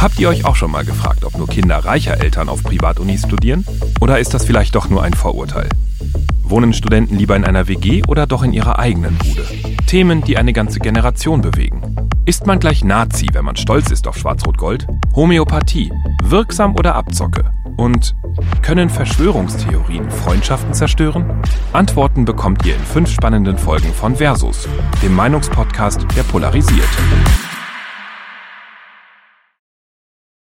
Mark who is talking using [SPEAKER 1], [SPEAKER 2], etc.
[SPEAKER 1] Habt ihr euch auch schon mal gefragt, ob nur Kinder reicher Eltern auf Privatunis studieren? Oder ist das vielleicht doch nur ein Vorurteil? Wohnen Studenten lieber in einer WG oder doch in ihrer eigenen Bude? Themen, die eine ganze Generation bewegen. Ist man gleich Nazi, wenn man stolz ist auf Schwarz-Rot-Gold? Homöopathie, wirksam oder Abzocke? Und können Verschwörungstheorien Freundschaften zerstören? Antworten bekommt ihr in fünf spannenden Folgen von Versus, dem Meinungspodcast, der polarisiert.